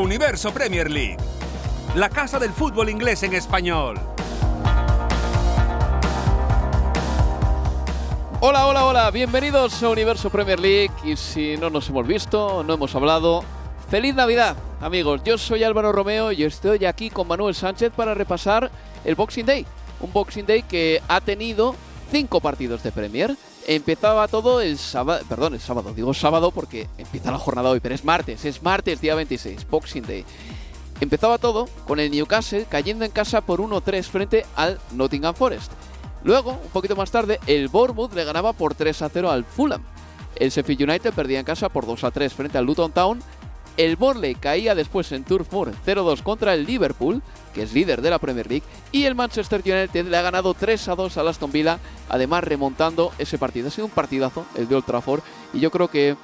Universo Premier League, la casa del fútbol inglés en español. Hola, hola, hola, bienvenidos a Universo Premier League y si no nos hemos visto, no hemos hablado, feliz Navidad amigos, yo soy Álvaro Romeo y estoy aquí con Manuel Sánchez para repasar el Boxing Day, un Boxing Day que ha tenido cinco partidos de Premier. Empezaba todo el sábado, perdón, el sábado, digo sábado porque empieza la jornada hoy, pero es martes, es martes día 26, Boxing Day. Empezaba todo con el Newcastle cayendo en casa por 1-3 frente al Nottingham Forest. Luego, un poquito más tarde, el Bournemouth le ganaba por 3 0 al Fulham. El Sheffield United perdía en casa por 2 3 frente al Luton Town. El Borley caía después en Turf Moor 0-2 contra el Liverpool, que es líder de la Premier League, y el Manchester United le ha ganado 3-2 al Aston Villa, además remontando ese partido. Ha sido un partidazo el de Old Trafford y yo creo que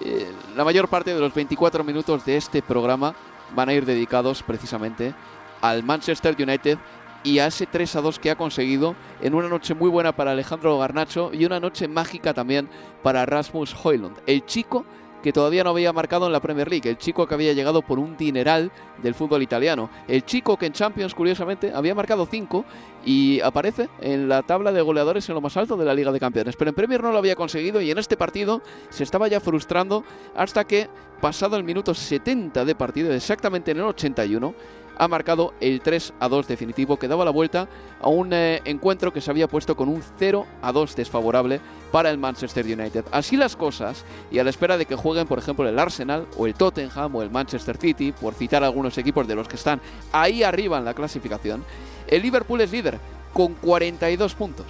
eh, la mayor parte de los 24 minutos de este programa van a ir dedicados precisamente al Manchester United y a ese 3 a 2 que ha conseguido en una noche muy buena para Alejandro Garnacho y una noche mágica también para Rasmus Hoylund, el chico que todavía no había marcado en la Premier League, el chico que había llegado por un dineral del fútbol italiano, el chico que en Champions curiosamente había marcado 5 y aparece en la tabla de goleadores en lo más alto de la Liga de Campeones, pero en Premier no lo había conseguido y en este partido se estaba ya frustrando hasta que pasado el minuto 70 de partido, exactamente en el 81, ha marcado el 3 a 2 definitivo que daba la vuelta a un eh, encuentro que se había puesto con un 0 a 2 desfavorable para el Manchester United. Así las cosas, y a la espera de que jueguen, por ejemplo, el Arsenal o el Tottenham o el Manchester City, por citar algunos equipos de los que están ahí arriba en la clasificación, el Liverpool es líder con 42 puntos.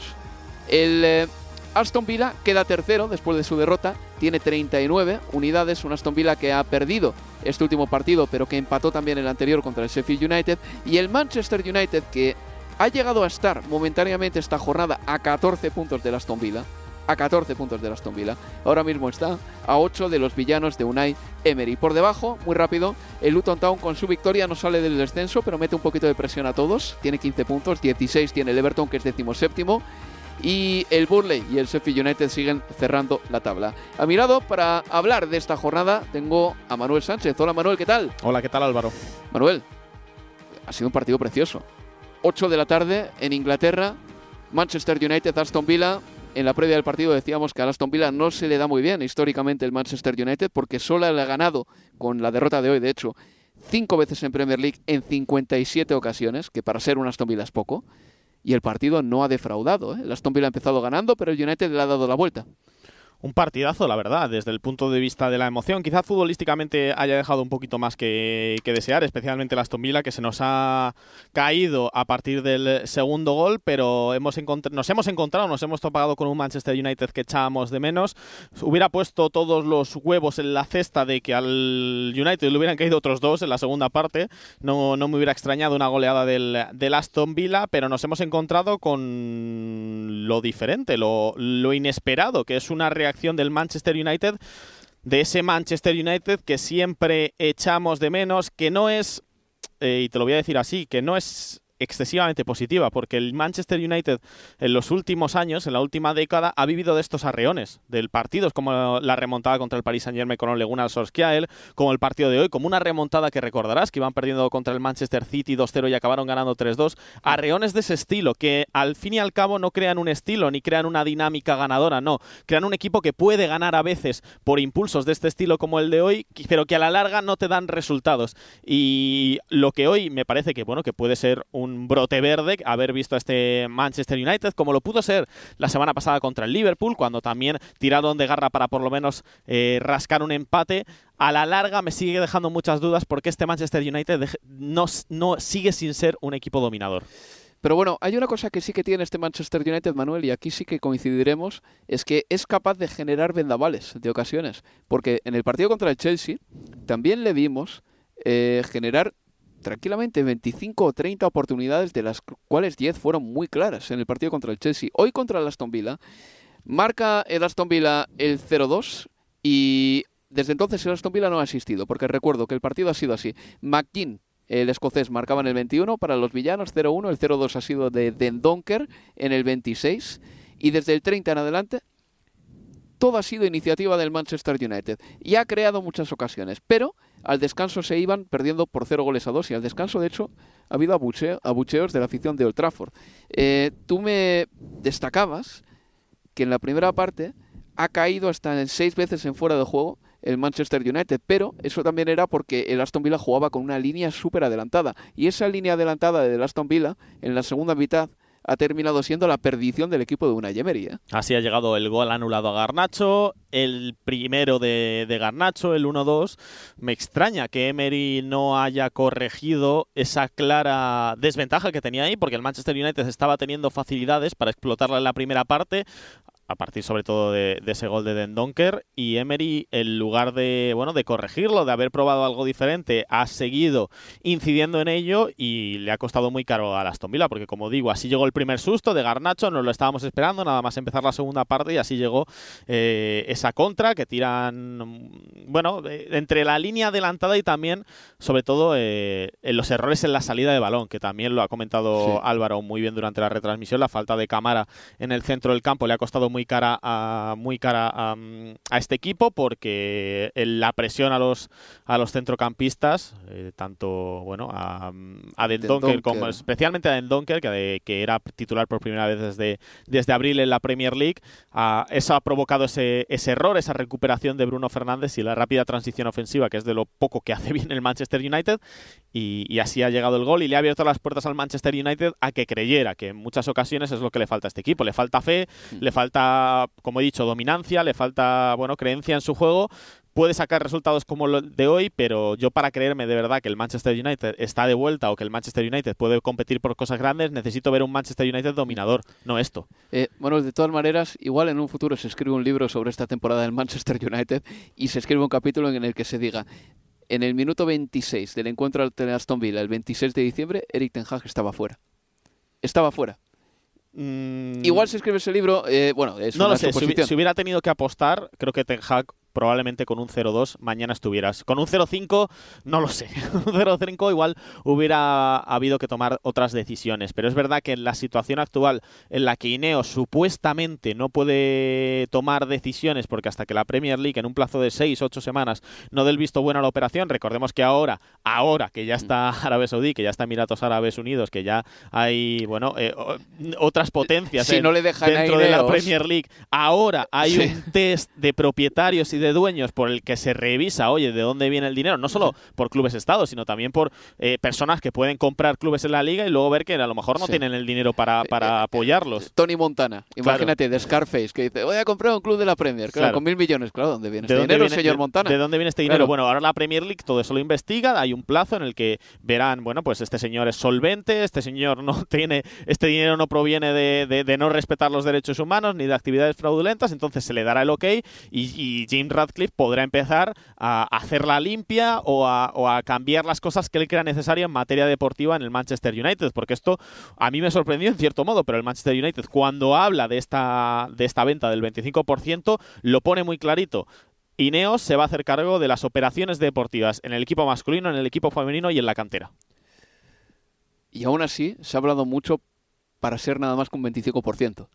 El eh, Aston Villa queda tercero después de su derrota, tiene 39 unidades, un Aston Villa que ha perdido este último partido, pero que empató también el anterior contra el Sheffield United, y el Manchester United que ha llegado a estar momentáneamente esta jornada a 14 puntos del Aston Villa, a 14 puntos del Aston Villa. Ahora mismo está a 8 de los villanos de Unai Emery. Por debajo, muy rápido, el Luton Town con su victoria no sale del descenso, pero mete un poquito de presión a todos. Tiene 15 puntos, 16 tiene el Everton, que es decimoséptimo y el Burley y el Sheffield United siguen cerrando la tabla. A mi lado, para hablar de esta jornada, tengo a Manuel Sánchez. Hola Manuel, ¿qué tal? Hola, ¿qué tal Álvaro? Manuel, ha sido un partido precioso. 8 de la tarde en Inglaterra, Manchester United, Aston Villa. En la previa del partido decíamos que a Aston Villa no se le da muy bien históricamente el Manchester United porque solo le ha ganado con la derrota de hoy, de hecho, cinco veces en Premier League en 57 ocasiones, que para ser un Aston Villa es poco y el partido no ha defraudado. ¿eh? El Aston ha empezado ganando, pero el United le ha dado la vuelta un partidazo, la verdad, desde el punto de vista de la emoción. Quizá futbolísticamente haya dejado un poquito más que, desear, especialmente el Aston Villa, que se nos ha caído a partir del segundo gol, pero hemos nos hemos encontrado, nos hemos topado con un Manchester United que echábamos de menos. Hubiera puesto todos los huevos en la cesta de que al United le hubieran caído otros dos en la segunda parte. No, no me hubiera extrañado una goleada del, del Aston Villa, pero nos hemos encontrado con lo diferente, lo, lo inesperado, que es una reacción del Manchester United, de ese Manchester United que siempre echamos de menos, que no es, eh, y te lo voy a decir así, que no es excesivamente positiva, porque el Manchester United en los últimos años, en la última década, ha vivido de estos arreones, del partidos como la remontada contra el Paris Saint Germain con Ole Gunnar Solskjaer, como el partido de hoy, como una remontada que recordarás, que iban perdiendo contra el Manchester City 2-0 y acabaron ganando 3-2. Arreones de ese estilo, que al fin y al cabo no crean un estilo ni crean una dinámica ganadora, no. Crean un equipo que puede ganar a veces por impulsos de este estilo como el de hoy, pero que a la larga no te dan resultados. Y lo que hoy me parece que, bueno, que puede ser un brote verde, haber visto a este Manchester United, como lo pudo ser la semana pasada contra el Liverpool, cuando también tiraron de garra para por lo menos eh, rascar un empate. A la larga me sigue dejando muchas dudas porque este Manchester United no, no sigue sin ser un equipo dominador. Pero bueno, hay una cosa que sí que tiene este Manchester United, Manuel, y aquí sí que coincidiremos, es que es capaz de generar vendavales de ocasiones. Porque en el partido contra el Chelsea también le vimos eh, generar tranquilamente 25 o 30 oportunidades, de las cuales 10 fueron muy claras en el partido contra el Chelsea. Hoy contra el Aston Villa, marca el Aston Villa el 0-2 y desde entonces el Aston Villa no ha asistido, porque recuerdo que el partido ha sido así. McKean el escocés marcaba en el 21 para los villanos 0-1, el 0-2 ha sido de Dendonker en el 26 y desde el 30 en adelante todo ha sido iniciativa del Manchester United y ha creado muchas ocasiones, pero al descanso se iban perdiendo por 0 goles a 2 y al descanso de hecho ha habido abucheos de la afición de Old Trafford. Eh, tú me destacabas que en la primera parte ha caído hasta en seis veces en fuera de juego el Manchester United, pero eso también era porque el Aston Villa jugaba con una línea súper adelantada. Y esa línea adelantada del Aston Villa, en la segunda mitad, ha terminado siendo la perdición del equipo de una Emery. ¿eh? Así ha llegado el gol anulado a Garnacho, el primero de, de Garnacho, el 1-2. Me extraña que Emery no haya corregido esa clara desventaja que tenía ahí, porque el Manchester United estaba teniendo facilidades para explotarla en la primera parte a partir sobre todo de, ese gol de Den Donker y Emery en lugar de bueno de corregirlo de haber probado algo diferente ha seguido incidiendo en ello y le ha costado muy caro a Aston Villa porque como digo así llegó el primer susto de Garnacho no lo estábamos esperando nada más empezar la segunda parte y así llegó eh, esa contra que tiran bueno eh, entre la línea adelantada y también sobre todo eh, en los errores en la salida de balón que también lo ha comentado Álvaro muy bien durante la retransmisión la falta de cámara en el centro del campo le ha costado muy cara a, muy cara a, este equipo porque la presión a los a los centrocampistas, eh, tanto bueno a, a Dendonker como especialmente a Dendonker, que, que era titular por primera vez desde, desde abril en la Premier League, eso ha provocado ese, ese error, esa recuperación de Bruno Fernández y la rápida transición ofensiva, que es de lo poco que hace bien el Manchester United, y, y así ha llegado el gol y le ha abierto las puertas al Manchester United a que creyera, que en muchas ocasiones es lo que le falta a este equipo, le falta fe, mm. le falta como he dicho, dominancia, le falta, bueno, creencia en su juego. Puede sacar resultados como lo de hoy, pero yo para creerme de verdad que el Manchester United está de vuelta o que el Manchester United puede competir por cosas grandes, necesito ver un Manchester United dominador, no esto. Eh, bueno, de todas maneras, igual en un futuro se escribe un libro sobre esta temporada del Manchester United y se escribe un capítulo en el que se diga en el minuto 26 del encuentro ante Aston Villa, el 26 de diciembre, Eric Ten Hag estaba fuera. Estaba fuera. Mm. Igual si escribe ese libro, eh, bueno, es no lo sé. Si, hubiera tenido que apostar, creo que Ten Hag probablemente con un 0-2 mañana estuvieras. Con un 0-5 no lo sé. un 0-5 igual hubiera habido que tomar otras decisiones. Pero es verdad que en la situación actual en la que Ineo supuestamente no puede tomar decisiones porque hasta que la Premier League en un plazo de 6-8 semanas no dé el visto bueno a la operación, recordemos que ahora, ahora que ya está Arabia Saudí, que ya está Emiratos Árabes Unidos, que ya hay, bueno, eh, otras potencias no le dentro de la Premier League, ahora hay un test de propietarios y de dueños por el que se revisa, oye, de dónde viene el dinero, no solo por clubes estados, sino también por eh, personas que pueden comprar clubes en la liga y luego ver que a lo mejor no tienen el dinero para, para eh, eh, apoyarlos. Tony Montana, imagínate, de Scarface, que dice, voy a comprar un club de la Premier, claro, con mil millones, claro, ¿dónde viene este dinero, señor Montana? ¿De dónde viene este dinero? Bueno, ahora la Premier League todo eso lo investiga, hay un plazo en el que verán, bueno, pues este señor es solvente, este señor no tiene, este dinero no proviene de, de, no respetar los derechos humanos ni de actividades fraudulentas, entonces se le dará el ok y, y Jim Radcliffe podrá empezar a hacerla limpia o a, cambiar las cosas que él crea necesario en materia deportiva en el Manchester United, porque esto a mí me sorprendió en cierto modo, pero el Manchester United cuando habla de esta, de esta venta del 25% lo pone muy clarito. Ineos se va a hacer cargo de las operaciones deportivas en el equipo masculino, en el equipo femenino y en la cantera. y aún así se ha hablado mucho para ser nada más que un 25%.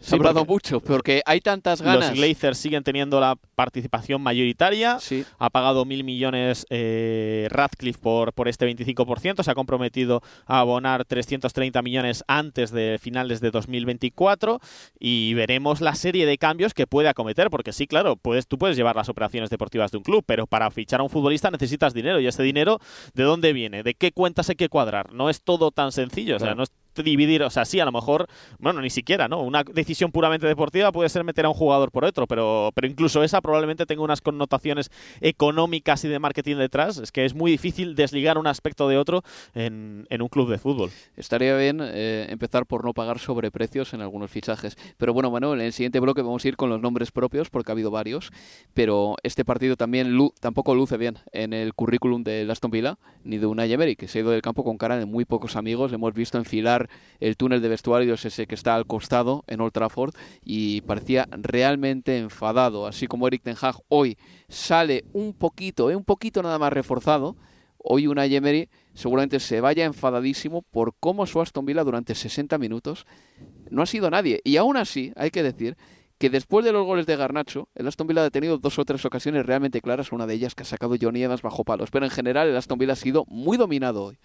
Se ha hablado mucho, porque hay tantas ganas. Los Glazers siguen teniendo la participación mayoritaria. Sí. Ha pagado mil millones eh, Radcliffe por, por este 25%. Se ha comprometido a abonar 330 millones antes de finales de 2024. Y veremos la serie de cambios que puede acometer. Porque sí, claro, puedes, tú puedes llevar las operaciones deportivas de un club, pero para fichar a un futbolista necesitas dinero. Y ese dinero, ¿de dónde viene? ¿De qué cuentas hay que cuadrar? No es todo tan sencillo. O sea, no es dividir, o sea, sí, a lo mejor, bueno, ni siquiera, ¿no? Una decisión puramente deportiva puede ser meter a un jugador por otro, pero, pero incluso esa probablemente tenga unas connotaciones económicas y de marketing detrás. Es que es muy difícil desligar un aspecto de otro en, en un club de fútbol. Estaría bien eh, empezar por no pagar sobreprecios en algunos fichajes. Pero bueno, Manuel, en el siguiente bloque vamos a ir con los nombres propios, porque ha habido varios. Pero este partido también tampoco luce bien en el currículum de Aston Villa, ni de Unai Emery, que se ha ido del campo con cara de muy pocos amigos. Le hemos visto enfilar el túnel de vestuarios ese que está al costado en Old Trafford y parecía realmente enfadado. Así como Eric Ten Hag hoy sale un poquito, eh, un poquito nada más reforzado. Hoy Unai Emery seguramente se vaya enfadadísimo por cómo su Aston Villa durante 60 minutos no ha sido nadie. Y aún así, hay que decir que después de los goles de Garnacho, el Aston Villa ha tenido dos o tres ocasiones realmente claras, una de ellas que ha sacado Johnny Evans bajo palos. Pero en general el Aston Villa ha sido muy dominado hoy.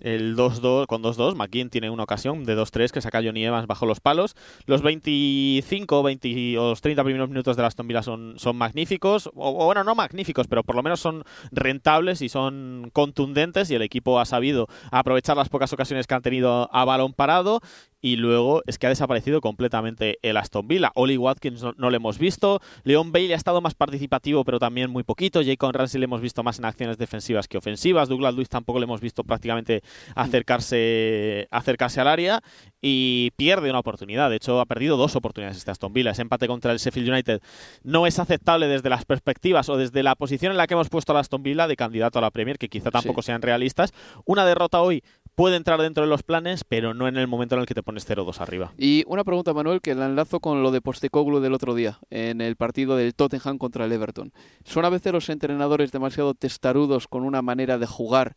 El 2-2 con 2-2, McKean tiene una ocasión de 2-3 que saca Johnny Evans bajo los palos. Los 25, 20 o los 30 primeros minutos de la Aston Villa son, son magníficos, o, bueno, no magníficos, pero por lo menos son rentables y son contundentes y el equipo ha sabido aprovechar las pocas ocasiones que han tenido a balón parado y luego es que ha desaparecido completamente el Aston Villa. Oli Watkins no, no lo hemos visto, Leon Bailey ha estado más participativo pero también muy poquito, Jacob Ramsey le hemos visto más en acciones defensivas que ofensivas, Douglas Luiz tampoco le hemos visto prácticamente acercarse, acercarse al área y pierde una oportunidad, de hecho ha perdido dos oportunidades este Aston Villa, ese empate contra el Sheffield United no es aceptable desde las perspectivas o desde la posición en la que hemos puesto a Aston Villa de candidato a la Premier, que quizá tampoco Sí. sean realistas, una derrota hoy puede entrar dentro de los planes, pero no en el momento en el que te pones 0-2 arriba. Y una pregunta, Manuel, que la enlazo con lo de Postecoglou del otro día, en el partido del Tottenham contra el Everton. ¿Son a veces los entrenadores demasiado testarudos con una manera de jugar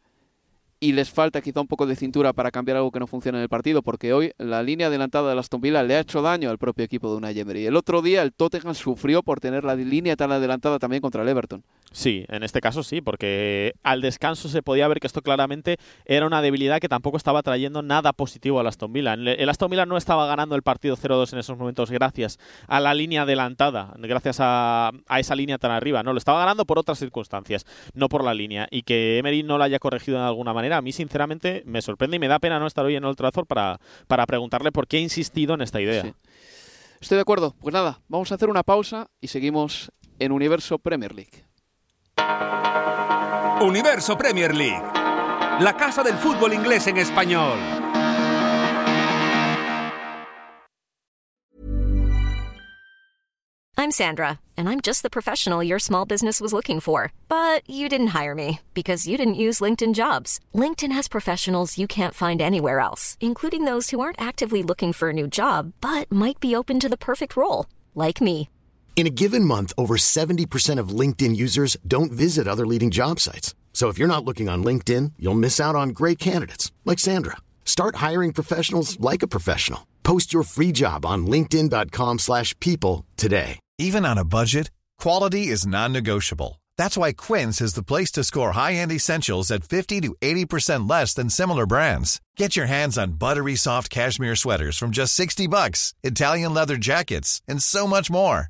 y les falta quizá un poco de cintura para cambiar algo que no funciona en el partido? Porque hoy la línea adelantada de Aston Villa le ha hecho daño al propio equipo de Unai Emery. El otro día el Tottenham sufrió por tener la línea tan adelantada también contra el Everton. Sí, en este caso sí, porque al descanso se podía ver que esto claramente era una debilidad que tampoco estaba trayendo nada positivo al Aston Villa. El Aston Villa no estaba ganando el partido 0-2 en esos momentos gracias a la línea adelantada, gracias a, esa línea tan arriba. No, lo estaba ganando por otras circunstancias, no por la línea. Y que Emery no la haya corregido de alguna manera, a mí sinceramente me sorprende y me da pena no estar hoy en Old Trafford para, para preguntarle por qué ha insistido en esta idea. Estoy de acuerdo. Pues nada, vamos a hacer una pausa y seguimos en Universo Premier League. Universo Premier League. La casa del fútbol inglés en español. I'm Sandra, and I'm just the professional your small business was looking for. But you didn't hire me because you didn't use LinkedIn jobs. LinkedIn has professionals you can't find anywhere else, including those who aren't actively looking for a new job but might be open to the perfect role, like me. In a given month, over 70% of LinkedIn users don't visit other leading job sites. So if you're not looking on LinkedIn, you'll miss out on great candidates like Sandra. Start hiring professionals like a professional. Post your free job on linkedin.com/people today. Even on a budget, quality is non-negotiable. That's why Quince is the place to score high-end essentials at 50 to 80% less than similar brands. Get your hands on buttery soft cashmere sweaters from just 60 bucks, Italian leather jackets, and so much more.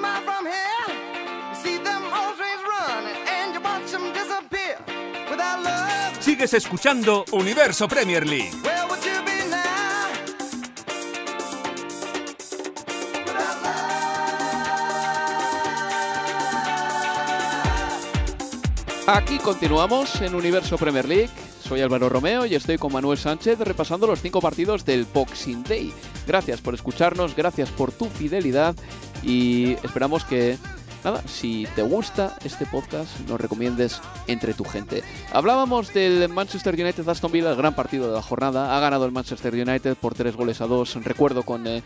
From here, you see them old trains running, and you watch them disappear. Without love, Sigues escuchando Universo Premier League. where would you be now? Without Aquí continuamos en Universo Premier League. Soy Álvaro Romeo y estoy con Manuel Sánchez repasando los cinco partidos del Boxing Day. Gracias por escucharnos, gracias por tu fidelidad y esperamos que, nada, si te gusta este podcast, nos recomiendes entre tu gente. Hablábamos del Manchester United Aston Villa, el gran partido de la jornada. Ha ganado el Manchester United por tres goles a dos. Recuerdo con eh,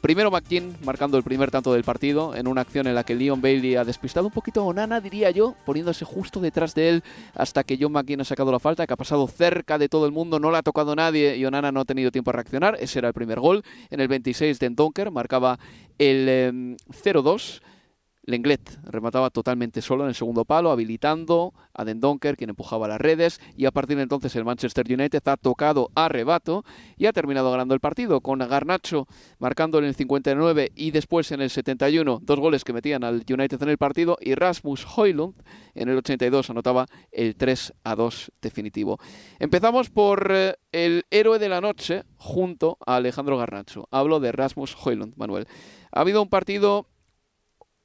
Primero McKean marcando el primer tanto del partido en una acción en la que Leon Bailey ha despistado un poquito a Onana, diría yo, poniéndose justo detrás de él hasta que John McKean ha sacado la falta, que ha pasado cerca de todo el mundo, no le ha tocado nadie y Onana no ha tenido tiempo a reaccionar. Ese era el primer gol. En el 26 de Donker marcaba el eh, 0-2. Lenglet remataba totalmente solo en el segundo palo, habilitando a Den Donker, quien empujaba las redes, y a partir de entonces el Manchester United ha tocado a rebato y ha terminado ganando el partido, con Garnacho marcando en el 59 y después en el 71 dos goles que metían al United en el partido, y Rasmus Højlund en el 82 anotaba el 3 a 2 definitivo. Empezamos por eh, el héroe de la noche junto a Alejandro Garnacho. Hablo de Rasmus Højlund, Manuel. Ha habido un partido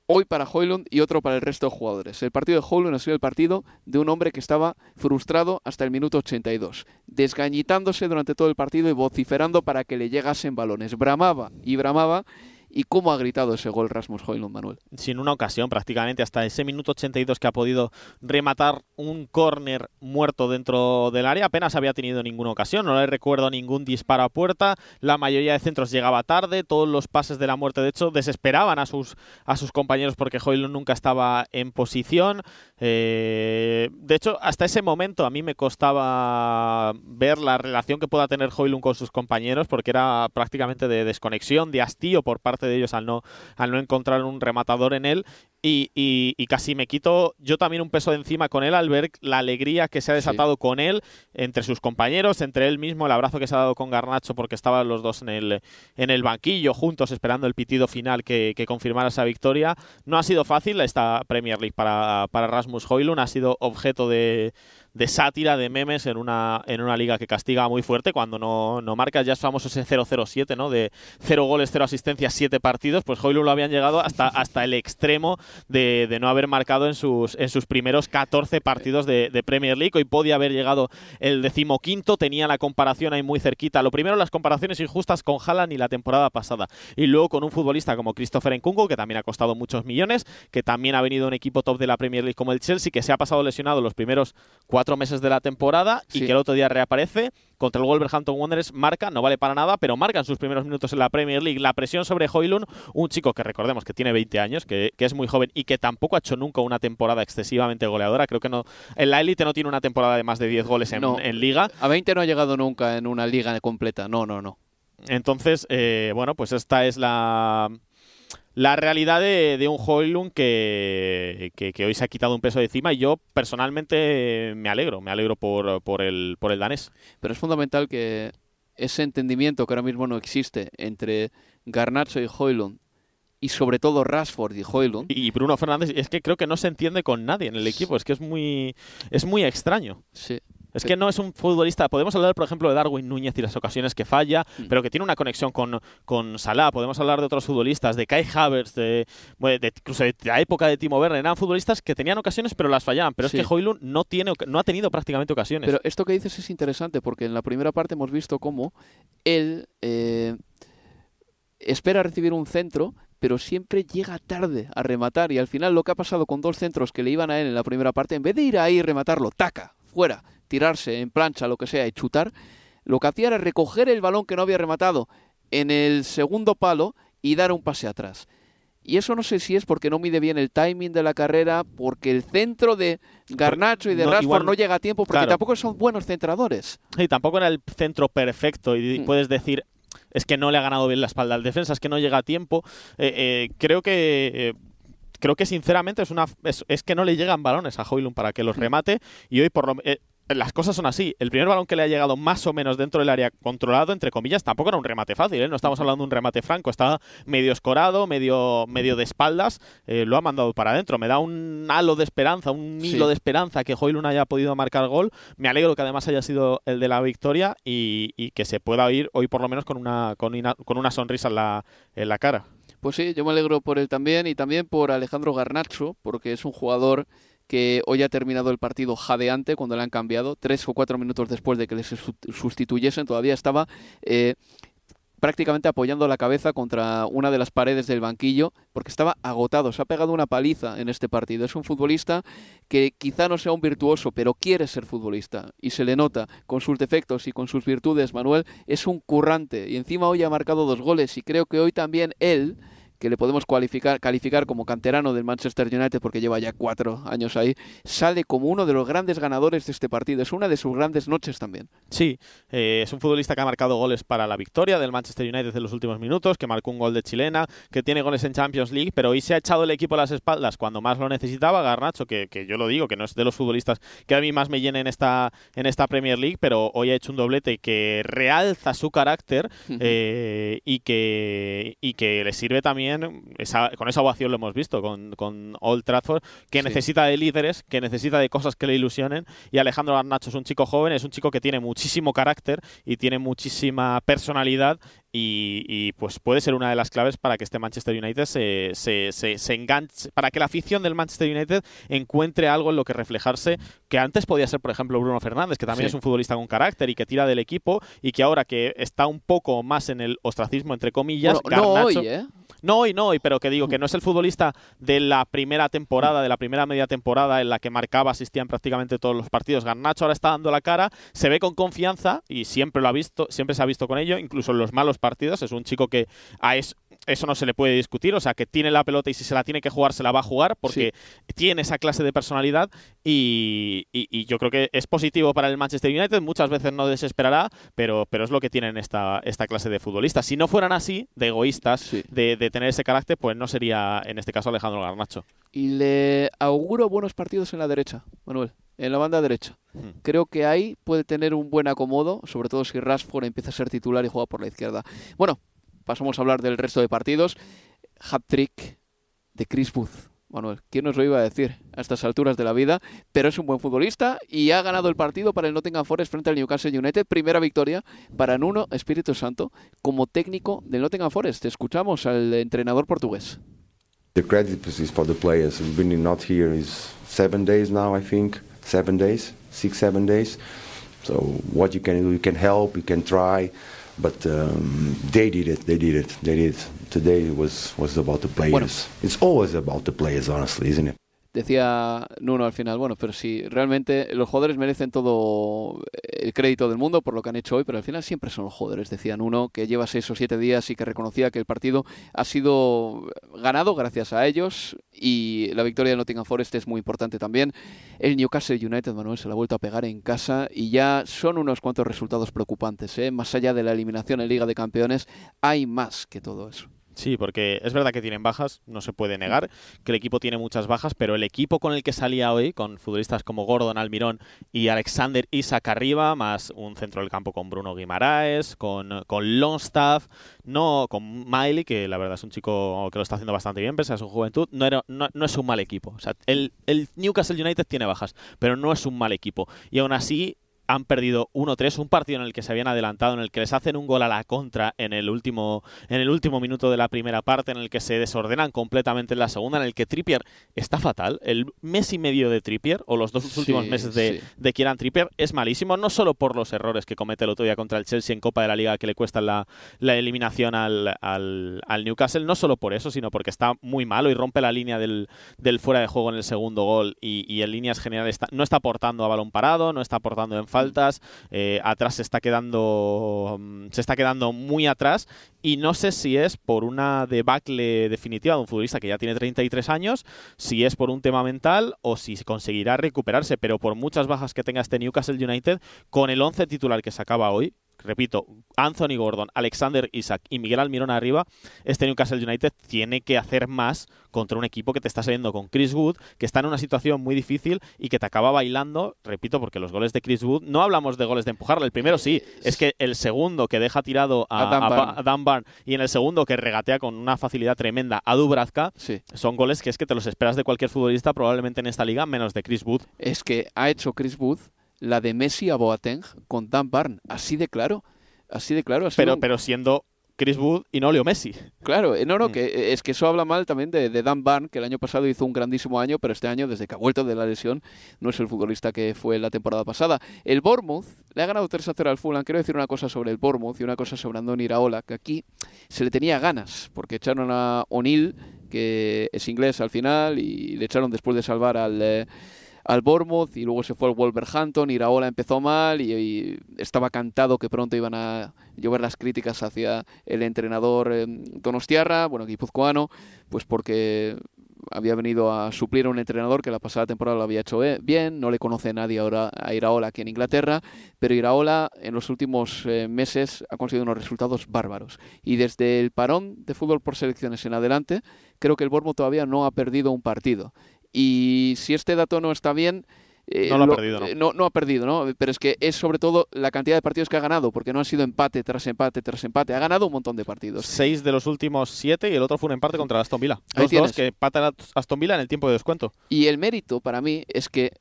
hoy para Hoylund y otro para el resto de jugadores. El partido de Hoylund ha sido el partido de un hombre que estaba frustrado hasta el minuto 82, desgañitándose durante todo el partido y vociferando para que le llegasen balones. Bramaba y bramaba. ¿Y cómo ha gritado ese gol Rasmus Hoylund, Manuel? Sin una ocasión, prácticamente hasta ese minuto 82 que ha podido rematar un córner muerto dentro del área. Apenas había tenido ninguna ocasión, no le recuerdo ningún disparo a puerta. La mayoría de centros llegaba tarde, todos los pases de la muerte, de hecho, desesperaban a sus, a sus compañeros porque Hoylund nunca estaba en posición. Eh, de hecho, hasta ese momento a mí me costaba ver la relación que pueda tener Hoylund con sus compañeros porque era prácticamente de desconexión, de hastío por parte de ellos al no, al no encontrar un rematador en él y, y- y casi me quito yo también un peso de encima con él al ver la alegría que se ha desatado con él, entre sus compañeros, entre él mismo, el abrazo que se ha dado con Garnacho porque estaban los dos en el, en el banquillo juntos esperando el pitido final que, que confirmara esa victoria. No ha sido fácil esta Premier League para, para Rasmus Højlund, ha sido objeto de, de sátira, de memes en una, en una liga que castiga muy fuerte cuando no, no marcas. Ya es famoso ese 0-0-7, ¿no? De 0 goles, 0 asistencias, 7 partidos. Pues Højlund lo habían llegado hasta, hasta el extremo de, de no haber marcado en sus, en sus primeros 14 partidos de, de Premier League. Hoy podía haber llegado el decimoquinto, tenía la comparación ahí muy cerquita. Lo primero, las comparaciones injustas con Haaland y la temporada pasada. Y luego con un futbolista como Christopher Nkunku, que también ha costado muchos millones, que también ha venido un equipo top de la Premier League como el Chelsea, que se ha pasado lesionado los primeros cuatro meses de la temporada y que el otro día reaparece contra el Wolverhampton Wanderers marca, no vale para nada, pero marca en sus primeros minutos en la Premier League. La presión sobre Hoylund, un chico que recordemos que tiene 20 años, que, que es muy joven y que tampoco ha hecho nunca una temporada excesivamente goleadora. Creo que no en la élite no tiene una temporada de más de 10 goles en, No. en liga. A 20 no ha llegado nunca en una liga completa. No, no, no. Entonces, eh, bueno, pues esta es la, la realidad de, de un Hoylund que, que, que hoy se ha quitado un peso de encima y yo personalmente me alegro, me alegro por, por, el, por el danés. Pero es fundamental que ese entendimiento que ahora mismo no existe entre Garnacho y Hoylund y sobre todo Rashford y Hoylund. Y Bruno Fernández, es que creo que no se entiende con nadie en el equipo, es que es muy, es muy extraño. Sí. Es que no es un futbolista. Podemos hablar, por ejemplo, de Darwin Núñez y las ocasiones que falla, Mm. pero que tiene una conexión con, con Salah. Podemos hablar de otros futbolistas, de Kai Havertz, de, de- incluso de la época de Timo Werner. Eran futbolistas que tenían ocasiones, pero las fallaban. Pero Sí. es que Hoylund no, tiene, no ha tenido prácticamente ocasiones. Pero esto que dices es interesante porque en la primera parte hemos visto cómo él eh, espera recibir un centro, pero siempre llega tarde a rematar. Y al final lo que ha pasado con dos centros que le iban a él en la primera parte, en vez de ir ahí y rematarlo, taca, fuera, tirarse en plancha, lo que sea, y chutar, lo que hacía era recoger el balón que no había rematado en el segundo palo y dar un pase atrás. Y eso no sé si es porque no mide bien el timing de la carrera, porque el centro de Garnacho y de no, Rashford igual- no llega a tiempo, porque claro. tampoco son buenos centradores. Y tampoco era el centro perfecto y Mm. puedes decir es que no le ha ganado bien la espalda al defensa, es que no llega a tiempo. Eh, eh, creo que eh, creo que sinceramente es una es, es que no le llegan balones a Hoylund para que los remate y hoy por lo eh, las cosas son así. El primer balón que le ha llegado más o menos dentro del área controlado, entre comillas, tampoco era un remate fácil, ¿eh? no estamos hablando de un remate franco, estaba medio escorado, medio, medio de espaldas, eh, lo ha mandado para adentro. Me da un halo de esperanza, un hilo de esperanza que Hoylund haya podido marcar gol. Me alegro que además haya sido el de la victoria y, que se pueda ir hoy por lo menos con una, con una, sonrisa en la, en la cara. Pues sí, yo me alegro por él también y también por Alejandro Garnacho, porque es un jugador que hoy ha terminado el partido jadeante cuando le han cambiado, tres o cuatro minutos después de que le sustituyesen, todavía estaba eh, prácticamente apoyando la cabeza contra una de las paredes del banquillo porque estaba agotado, se ha pegado una paliza en este partido. Es un futbolista que quizá no sea un virtuoso, pero quiere ser futbolista y se le nota con sus defectos y con sus virtudes. Manuel es un currante y encima hoy ha marcado dos goles y creo que hoy también él que le podemos cualificar, calificar como canterano del Manchester United porque lleva ya cuatro años ahí, sale como uno de los grandes ganadores de este partido. Es una de sus grandes noches también. Sí, eh, es un futbolista que ha marcado goles para la victoria del Manchester United en los últimos minutos, que marcó un gol de chilena, que tiene goles en Champions League, pero hoy se ha echado el equipo a las espaldas cuando más lo necesitaba. Garnacho, que, que yo lo digo, que no es de los futbolistas que a mí más me llenen en esta, en esta Premier League, pero hoy ha hecho un doblete que realza su carácter eh, y, que, y que le sirve también con esa ovación lo hemos visto con, con Old Trafford, que necesita de líderes, que necesita de cosas que le ilusionen. Y Alejandro Garnacho es un chico joven, es un chico que tiene muchísimo carácter y tiene muchísima personalidad y, pues puede ser una de las claves para que este Manchester United se, se, se, enganche, para que la afición del Manchester United encuentre algo en lo que reflejarse, que antes podía ser, por ejemplo, Bruno Fernández, que también es un futbolista con carácter y que tira del equipo y que ahora que está un poco más en el ostracismo, entre comillas, Garnacho, ¿eh? No hoy, no hoy, pero que digo que no es el futbolista de la primera temporada, de la primera media temporada en la que marcaba, asistía en prácticamente todos los partidos. Garnacho ahora está dando la cara, se ve con confianza y siempre lo ha visto, siempre se ha visto con ello, incluso en los malos partidos. Es un chico que es, eso no se le puede discutir, o sea, que tiene la pelota y si se la tiene que jugar, se la va a jugar porque tiene esa clase de personalidad y, yo creo que es positivo para el Manchester United, muchas veces no desesperará, pero, pero es lo que tienen esta, esta clase de futbolistas. Si no fueran así, de egoístas, de, de, tener ese carácter, pues no sería en este caso Alejandro Garnacho. Y le auguro buenos partidos en la derecha, Manuel en la banda derecha. Hmm. Creo que ahí puede tener un buen acomodo, sobre todo si Rashford empieza a ser titular y juega por la izquierda. Bueno, pasamos a hablar del resto de partidos. Hat-trick de Chris Booth. Manuel, ¿quién nos lo iba a decir a estas alturas de la vida? Pero es un buen futbolista y ha ganado el partido para el Nottingham Forest frente al Newcastle United. Primera victoria para Nuno Espíritu Santo como técnico del Nottingham Forest. Escuchamos al entrenador portugués. The credit is for the players. Been not here is seven days now, I think. Seven days, six, seven days. So what you can do, you can help, you can try. But um, they did it. They did it. They did it. Today was was about the players. It's always about the players, honestly, isn't it? Decía Nuno al final, bueno, pero si realmente los jugadores merecen todo el crédito del mundo por lo que han hecho hoy, pero al final siempre son los jugadores, decía Nuno, que lleva seis o siete días y que reconocía que el partido ha sido ganado gracias a ellos y la victoria de Nottingham Forest es muy importante también. El Newcastle United, Manuel, se la ha vuelto a pegar en casa y ya son unos cuantos resultados preocupantes. ¿eh? Más allá de la eliminación en Liga de Campeones, hay más que todo eso. Sí, porque es verdad que tienen bajas, no se puede negar, que el equipo tiene muchas bajas, pero el equipo con el que salía hoy, con futbolistas como Gordon Almirón y Alexander Isak arriba, más un centro del campo con Bruno Guimaraes, con, con Longstaff, no con Miley, que la verdad es un chico que lo está haciendo bastante bien, pese a su juventud, no, era, no, no es un mal equipo. O sea, el, el Newcastle United tiene bajas, pero no es un mal equipo. Y aún así, han perdido 1-3, un partido en el que se habían adelantado, en el que les hacen un gol a la contra en el último en el último minuto de la primera parte, en el que se desordenan completamente en la segunda, en el que Trippier está fatal. El mes y medio de Trippier, o los dos últimos meses de, de Kieran Trippier, es malísimo, no solo por los errores que comete el otro día contra el Chelsea en Copa de la Liga, que le cuestan la, la eliminación al, al, Newcastle, no solo por eso, sino porque está muy malo y rompe la línea del, del fuera de juego en el segundo gol y, y en líneas generales está, no está aportando a balón parado, no está aportando en faltas, eh, atrás se está quedando mm, se está quedando muy atrás. Y no sé si es por una debacle definitiva de un futbolista que ya tiene 33 años, si es por un tema mental o si conseguirá recuperarse, pero por muchas bajas que tenga este Newcastle United, con el 11 titular que se acaba hoy, repito, Anthony Gordon, Alexander Isaac y Miguel Almirón arriba, este Newcastle United tiene que hacer más contra un equipo que te está saliendo con Chris Wood, que está en una situación muy difícil y que te acaba bailando, repito, porque los goles de Chris Wood, no hablamos de goles de empujarle, el primero sí, es que el segundo que deja tirado a, A Dan a Barn. Ba- a Dan Barn y en el segundo que regatea con una facilidad tremenda a Dubravka, Sí. son goles que es que te los esperas de cualquier futbolista probablemente en esta liga, menos de Chris Wood. Es que ha hecho Chris Wood la de Messi a Boateng con Dan Barn. Así de claro. Así de claro. sido Pero, un- pero siendo Chris Wood y no Leo Messi. Claro, eh, no, no, Mm. que eh, es que eso habla mal también de, de Dan Barn, que el año pasado hizo un grandísimo año, pero este año, desde que ha vuelto de la lesión, no es el futbolista que fue la temporada pasada. El Bournemouth le ha ganado 3 a 0 al Fulham. Quiero decir una cosa sobre el Bournemouth y una cosa sobre Andoni Iraola, que aquí se le tenía ganas, porque echaron a O'Neill, que es inglés al final, y le echaron después de salvar al... eh, al Bournemouth y luego se fue al Wolverhampton. Iraola empezó mal y, estaba cantado que pronto iban a llover las críticas hacia el entrenador eh, Donostiarra, bueno, guipuzcoano, pues porque había venido a suplir a un entrenador que la pasada temporada lo había hecho eh, bien, no le conoce nadie ahora a Iraola aquí en Inglaterra, pero Iraola en los últimos eh, meses ha conseguido unos resultados bárbaros. Y desde el parón de fútbol por selecciones en adelante, creo que el Bournemouth todavía no ha perdido un partido. Y si este dato no está bien... eh, No lo ha perdido, ¿no? eh, no, no ha perdido, ¿no? Pero es que es sobre todo la cantidad de partidos que ha ganado, porque no ha sido empate tras empate tras empate. Ha ganado un montón de partidos. Seis de los últimos siete y el otro fue un empate contra Aston Villa. Ahí Dos, que empata el Aston Villa en el tiempo de descuento. Y el mérito para mí es que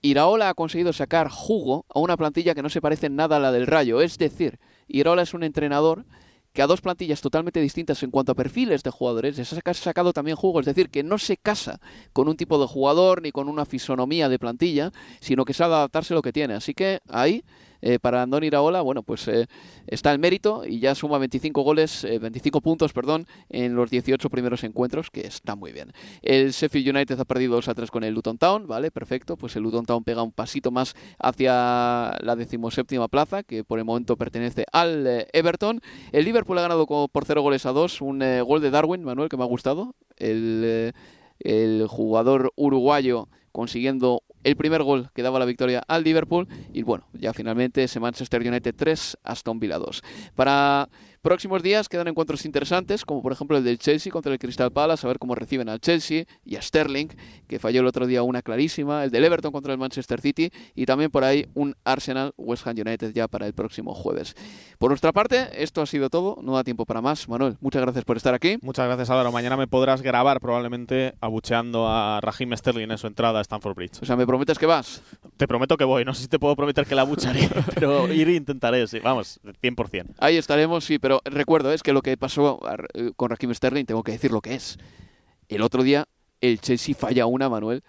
Iraola ha conseguido sacar jugo a una plantilla que no se parece en nada a la del Rayo. Es decir, Iraola es un entrenador que a dos plantillas totalmente distintas en cuanto a perfiles de jugadores les ha sacado también jugo, es decir, que no se casa con un tipo de jugador ni con una fisonomía de plantilla, sino que sabe adaptarse a lo que tiene. Así que ahí, eh, para Andoni Iraola, bueno, pues eh, está el mérito y ya suma 25 goles, eh, 25 puntos, perdón, en los 18 primeros encuentros, que está muy bien. El Sheffield United ha perdido 2 a 3 con el Luton Town, ¿vale? Perfecto, pues el Luton Town pega un pasito más hacia la decimoséptima plaza, que por el momento pertenece al eh, Everton. El Liverpool ha ganado por 0 goles a 2, un eh, gol de Darwin, Manuel, que me ha gustado. Eh, el jugador uruguayo consiguiendo el primer gol que daba la victoria al Liverpool y bueno, ya finalmente ese Manchester United 3, Aston Villa 2. Para próximos días quedan encuentros interesantes, como por ejemplo el del Chelsea contra el Crystal Palace, a ver cómo reciben al Chelsea y a Sterling, que falló el otro día una clarísima, el del Everton contra el Manchester City y también por ahí un Arsenal West Ham United ya para el próximo jueves. Por nuestra parte, esto ha sido todo, no da tiempo para más. Manuel, muchas gracias por estar aquí. Muchas gracias, Álvaro. Mañana me podrás grabar probablemente abucheando a Raheem Sterling en su entrada a Stanford Bridge. O sea, ¿me prometes que vas? Te prometo que voy. No sé si te puedo prometer que la abucharé, pero ir intentaré, sí. Vamos, 100%. Ahí estaremos, sí, pero recuerdo, es que lo que pasó eh, con Raheem Sterling, tengo que decir lo que es. El otro día, el Chelsea falla una, Manuel,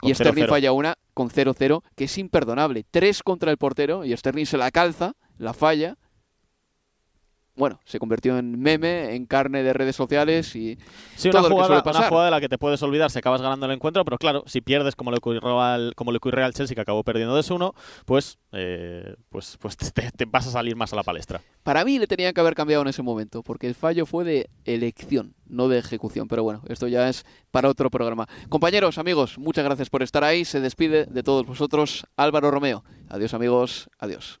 Con y Sterling 0-0. falla una con 0-0, que es imperdonable. Tres contra el portero, y Sterling se la calza, la falla. Bueno, se convirtió en meme, en carne de redes sociales y Sí, todo una lo que jugada, suele una jugada de la que te puedes olvidar si acabas ganando el encuentro, pero claro, si pierdes como le ocurrió al, como le ocurrió al Chelsea, que acabó perdiendo de 1 pues, eh, pues, pues te, te vas a salir más a la palestra. Para mí le tenían que haber cambiado en ese momento, porque el fallo fue de elección, no de ejecución. Pero bueno, esto ya es para otro programa. Compañeros, amigos, muchas gracias por estar ahí. Se despide de todos vosotros Álvaro Romeo. Adiós amigos, adiós.